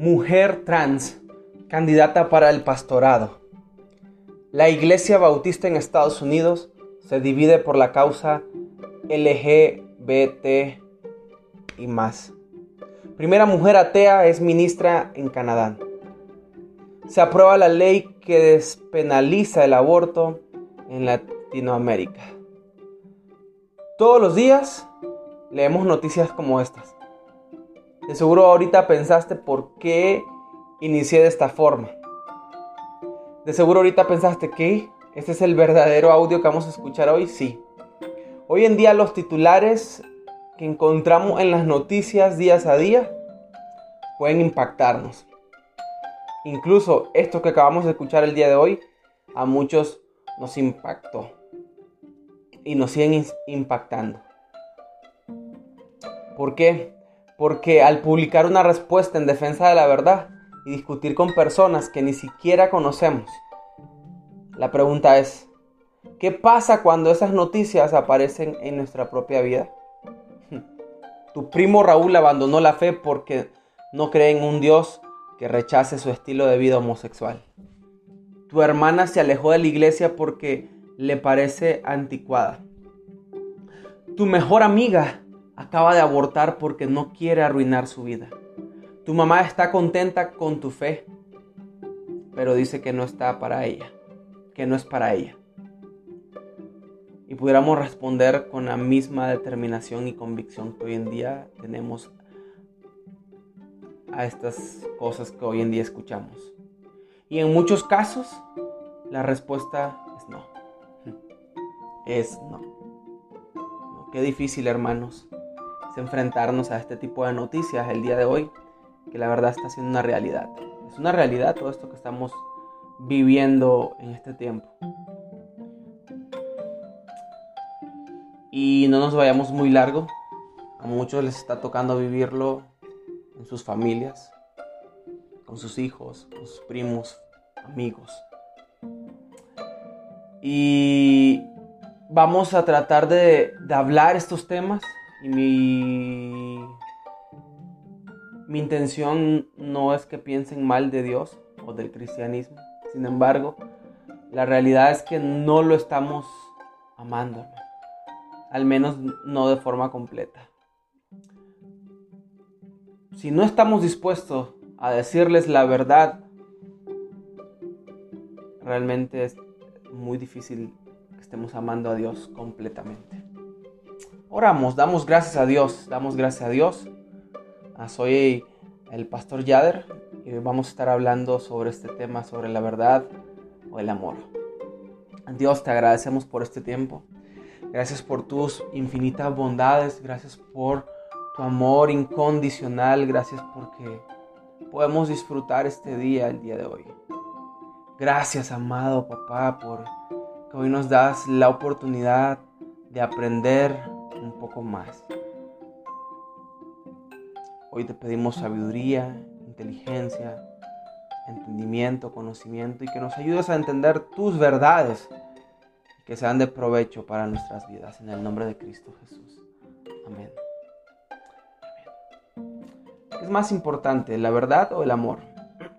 mujer trans, candidata para el pastorado. La Iglesia Bautista en Estados Unidos se divide por la causa LGBT y más. Primera mujer atea es ministra en Canadá. Se aprueba la ley que despenaliza el aborto en Latinoamérica. Todos los días leemos noticias como estas. De seguro ahorita pensaste por qué inicié de esta forma. De seguro ahorita pensaste que este es el verdadero audio que vamos a escuchar hoy. Sí. Hoy en día los titulares que encontramos en las noticias días a día pueden impactarnos. Incluso esto que acabamos de escuchar el día de hoy a muchos nos impactó y nos siguen impactando. ¿Por qué? Porque al publicar una respuesta en defensa de la verdad y discutir con personas que ni siquiera conocemos, la pregunta es, ¿qué pasa cuando esas noticias aparecen en nuestra propia vida? Tu primo Raúl abandonó la fe porque no cree en un Dios que rechace su estilo de vida homosexual. Tu hermana se alejó de la iglesia porque le parece anticuada. Tu mejor amiga acaba de abortar porque no quiere arruinar su vida. Tu mamá está contenta con tu fe, pero dice que no está para ella, que no es para ella. Y pudiéramos responder con la misma determinación y convicción que hoy en día tenemos a estas cosas que hoy en día escuchamos. Y en muchos casos, la respuesta es no. Es no. Qué difícil, hermanos, enfrentarnos a este tipo de noticias el día de hoy, que la verdad está siendo una realidad. Es una realidad todo esto que estamos viviendo en este tiempo. Y no nos vayamos muy largo. A muchos les está tocando vivirlo en sus familias, con sus hijos, con sus primos, amigos. Y vamos a tratar de, de hablar estos temas y mi, mi intención no es que piensen mal de Dios o del cristianismo. Sin embargo, la realidad es que no lo estamos amando. Al menos no de forma completa. Si no estamos dispuestos a decirles la verdad, realmente es muy difícil que estemos amando a Dios completamente. Oramos, damos gracias a Dios, damos gracias a Dios. Ah, soy el pastor Yader y vamos a estar hablando sobre este tema, sobre la verdad o el amor. Dios, te agradecemos por este tiempo. Gracias por tus infinitas bondades, gracias por tu amor incondicional, gracias porque podemos disfrutar este día, el día de hoy. Gracias, amado papá, por que hoy nos das la oportunidad de aprender poco más. Hoy te pedimos sabiduría, inteligencia, entendimiento, conocimiento y que nos ayudes a entender tus verdades que sean de provecho para nuestras vidas. En el nombre de Cristo Jesús. Amén. ¿Qué es más importante, la verdad o el amor?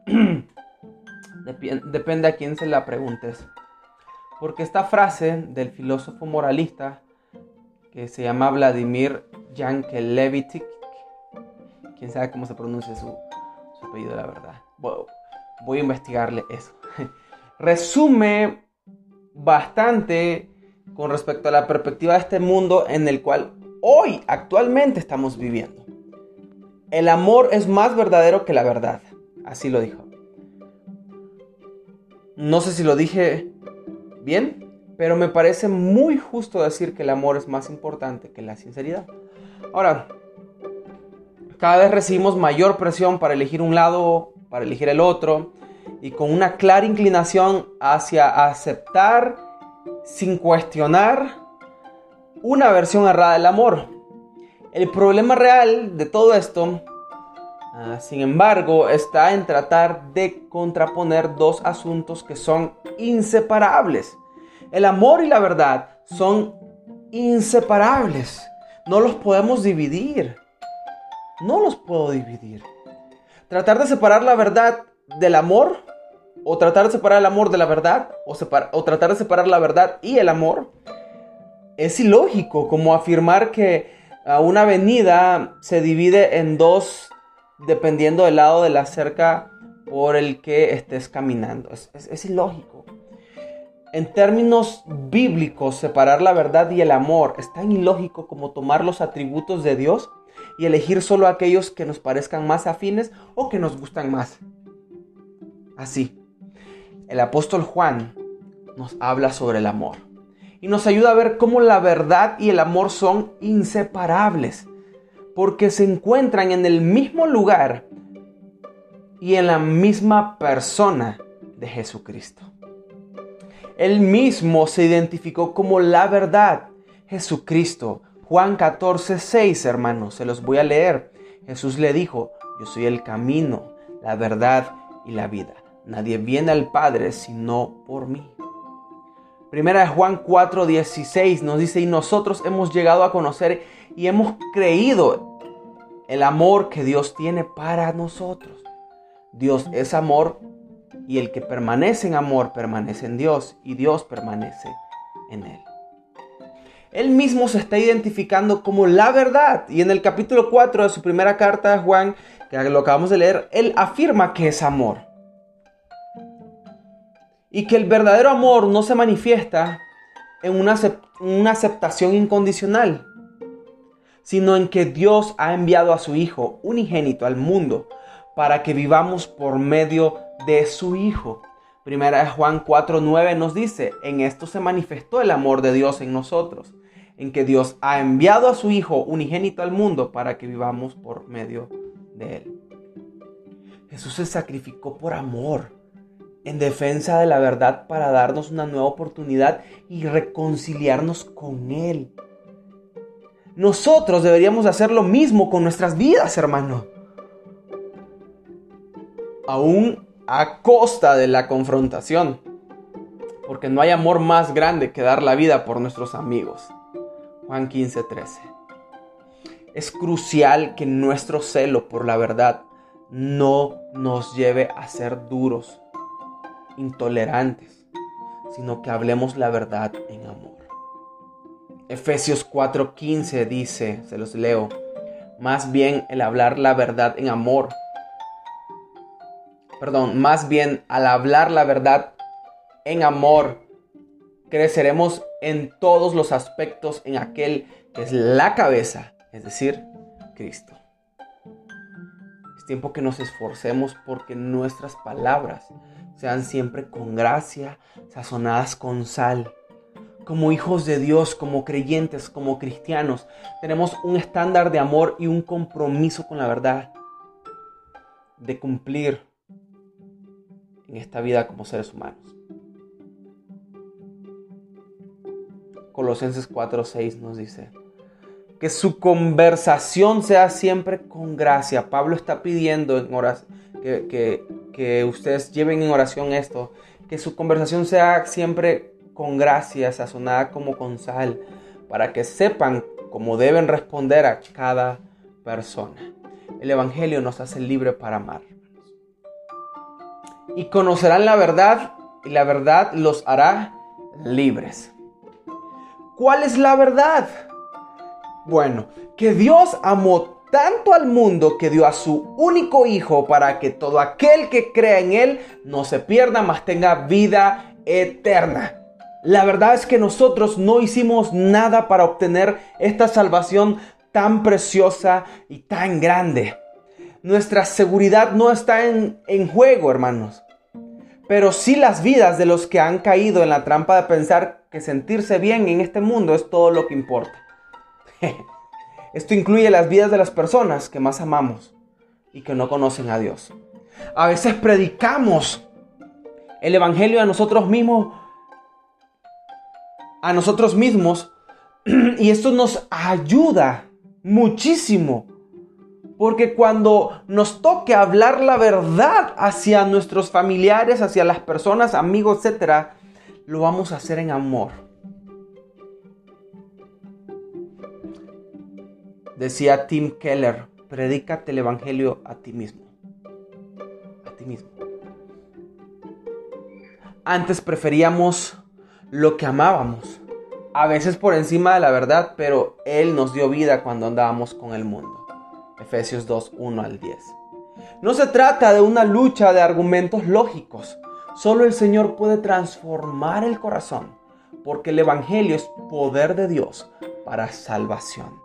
Depende a quién se la preguntes. Porque esta frase del filósofo moralista que se llama Vladimir Yankelevich. Quién sabe cómo se pronuncia su, apellido, la verdad. voy a investigarle eso. Resume bastante con respecto a la perspectiva de este mundo en el cual hoy, actualmente, estamos viviendo. El amor es más verdadero que la verdad. Así lo dijo. No sé si lo dije bien, pero me parece muy justo decir que el amor es más importante que la sinceridad. Ahora, cada vez recibimos mayor presión para elegir un lado, para elegir el otro, y con una clara inclinación hacia aceptar sin cuestionar una versión errada del amor. El problema real de todo esto, ah, sin embargo, está en tratar de contraponer dos asuntos que son inseparables. El amor y la verdad son inseparables. No los podemos dividir. No los puedo dividir. Tratar de separar la verdad del amor, o tratar de separar el amor de la verdad, o, o tratar de separar la verdad y el amor, es ilógico, como afirmar que una avenida se divide en dos dependiendo del lado de la cerca por el que estés caminando. Es, ilógico. En términos bíblicos, separar la verdad y el amor es tan ilógico como tomar los atributos de Dios y elegir solo aquellos que nos parezcan más afines o que nos gustan más. Así, el apóstol Juan nos habla sobre el amor y nos ayuda a ver cómo la verdad y el amor son inseparables, porque se encuentran en el mismo lugar y en la misma persona de Jesucristo. Él mismo se identificó como la verdad, Jesucristo. Juan 14, 6, hermanos, se los voy a leer. Jesús le dijo, yo soy el camino, la verdad y la vida. Nadie viene al Padre sino por mí. Primera de Juan 4:16 nos dice, y nosotros hemos llegado a conocer y hemos creído el amor que Dios tiene para nosotros. Dios es amor y el que permanece en amor permanece en Dios y Dios permanece en él. Él mismo se está identificando como la verdad y en el capítulo 4 de su primera carta de Juan, que lo acabamos de leer, él afirma que es amor. Y que el verdadero amor no se manifiesta en una, una aceptación incondicional, sino en que Dios ha enviado a su Hijo unigénito al mundo para que vivamos por medio de su Hijo. Primera de Juan 4:9 nos dice, en esto se manifestó el amor de Dios en nosotros, en que Dios ha enviado a su Hijo unigénito al mundo para que vivamos por medio de él. Jesús se sacrificó por amor en defensa de la verdad para darnos una nueva oportunidad y reconciliarnos con Él. Nosotros deberíamos hacer lo mismo con nuestras vidas, hermano. Aún a costa de la confrontación. Porque no hay amor más grande que dar la vida por nuestros amigos. Juan 15, 13. Es crucial que nuestro celo por la verdad no nos lleve a ser duros intolerantes, sino que hablemos la verdad en amor. Efesios 4:15 dice, se los leo, más bien el hablar la verdad en amor. Perdón, más bien al hablar la verdad en amor, creceremos en todos los aspectos en aquel que es la cabeza, es decir, Cristo. Es tiempo que nos esforcemos porque nuestras palabras sean siempre con gracia, sazonadas con sal. Como hijos de Dios, como creyentes, como cristianos, tenemos un estándar de amor y un compromiso con la verdad de cumplir en esta vida como seres humanos. Colosenses 4:6 nos dice que su conversación sea siempre con gracia. Pablo está pidiendo en que, que ustedes lleven en oración esto, que su conversación sea siempre con gracia, sazonada como con sal, para que sepan cómo deben responder a cada persona. El Evangelio nos hace libre para amar. Y conocerán la verdad y la verdad los hará libres. ¿Cuál es la verdad? Bueno, que Dios amó tanto al mundo que dio a su único Hijo para que todo aquel que crea en Él no se pierda, mas tenga vida eterna. La verdad es que nosotros no hicimos nada para obtener esta salvación tan preciosa y tan grande. Nuestra seguridad no está en, en juego, hermanos. Pero sí las vidas de los que han caído en la trampa de pensar que sentirse bien en este mundo es todo lo que importa. Esto incluye las vidas de las personas que más amamos y que no conocen a Dios. A veces predicamos el Evangelio a nosotros mismos, a nosotros mismos, y esto nos ayuda muchísimo. Porque cuando nos toque hablar la verdad hacia nuestros familiares, hacia las personas, amigos, etc., lo vamos a hacer en amor. Decía Tim Keller, predícate el Evangelio a ti mismo. ti mismo. Antes preferíamos lo que amábamos, a veces por encima de la verdad, pero Él nos dio vida cuando andábamos con el mundo. Efesios 2, 1 al 10. No se trata de una lucha de argumentos lógicos. Solo el Señor puede transformar el corazón, porque el Evangelio es poder de Dios para salvación.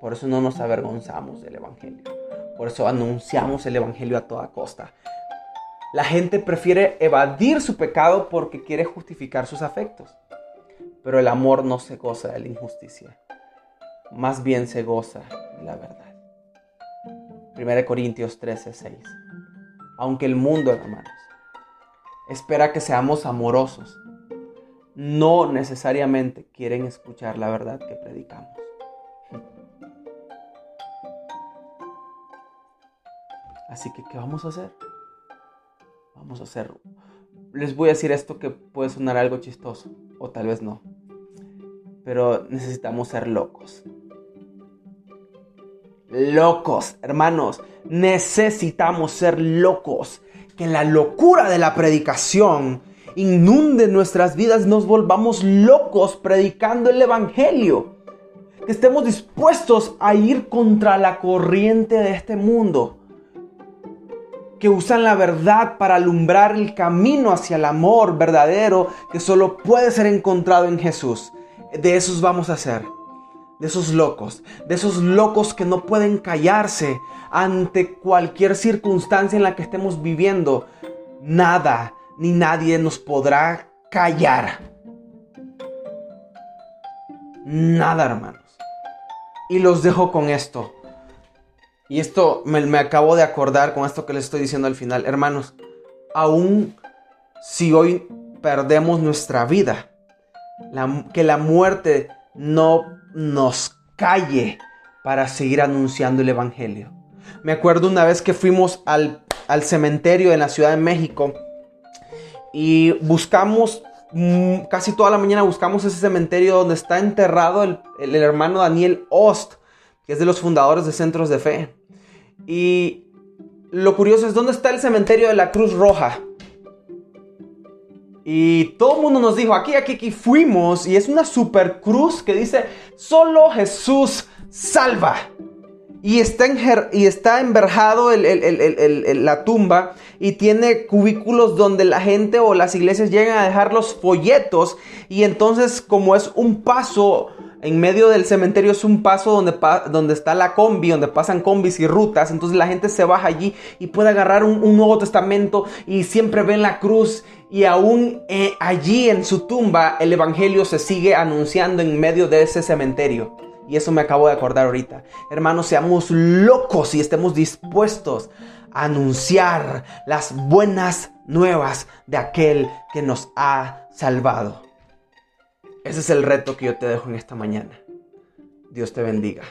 Por eso no nos avergonzamos del Evangelio. Por eso anunciamos el Evangelio a toda costa. La gente prefiere evadir su pecado porque quiere justificar sus afectos. Pero el amor no se goza de la injusticia. Más bien se goza la verdad. 1 Corintios 13, 6. Aunque el mundo, hermanos, espera que seamos amorosos, no necesariamente quieren escuchar la verdad que predicamos. Así que, ¿qué vamos a hacer? Vamos a hacer... Les voy a decir esto que puede sonar algo chistoso, o tal vez no. Pero necesitamos ser locos locos, hermanos. Necesitamos ser locos. Que la locura de la predicación inunde nuestras vidas, nos volvamos locos predicando el Evangelio. Que estemos dispuestos a ir contra la corriente de este mundo. Que usan la verdad para alumbrar el camino hacia el amor verdadero que solo puede ser encontrado en Jesús. De esos vamos a ser de esos locos, de esos locos que no pueden callarse ante cualquier circunstancia en la que estemos viviendo. Nada ni nadie nos podrá callar. Nada, hermanos. Y los dejo con esto. Y esto me, acabo de acordar con esto que les estoy diciendo al final. Hermanos, aún si hoy perdemos nuestra vida, que la muerte no nos calle para seguir anunciando el Evangelio. Me acuerdo una vez que fuimos al, cementerio en la Ciudad de México y buscamos, mm, casi toda la mañana buscamos ese cementerio donde está enterrado el, el hermano Daniel Ost, que es de los fundadores de Centros de Fe. Y lo curioso es dónde está el cementerio de la Cruz Roja. Y todo el mundo nos dijo, aquí, aquí, aquí fuimos. Y es una super cruz que dice, solo Jesús salva. Y está, y está enverjado la tumba y tiene cubículos donde la gente o las iglesias llegan a dejar los folletos. Y entonces como es un paso en medio del cementerio es un paso donde, donde está la combi, donde pasan combis y rutas. Entonces la gente se baja allí y puede agarrar un, Nuevo Testamento y siempre ven la cruz. Y aún eh, allí en su tumba el Evangelio se sigue anunciando en medio de ese cementerio. Y eso me acabo de acordar ahorita. Hermanos, seamos locos y estemos dispuestos a anunciar las buenas nuevas de aquel que nos ha salvado. Ese es el reto que yo te dejo en esta mañana. Dios te bendiga.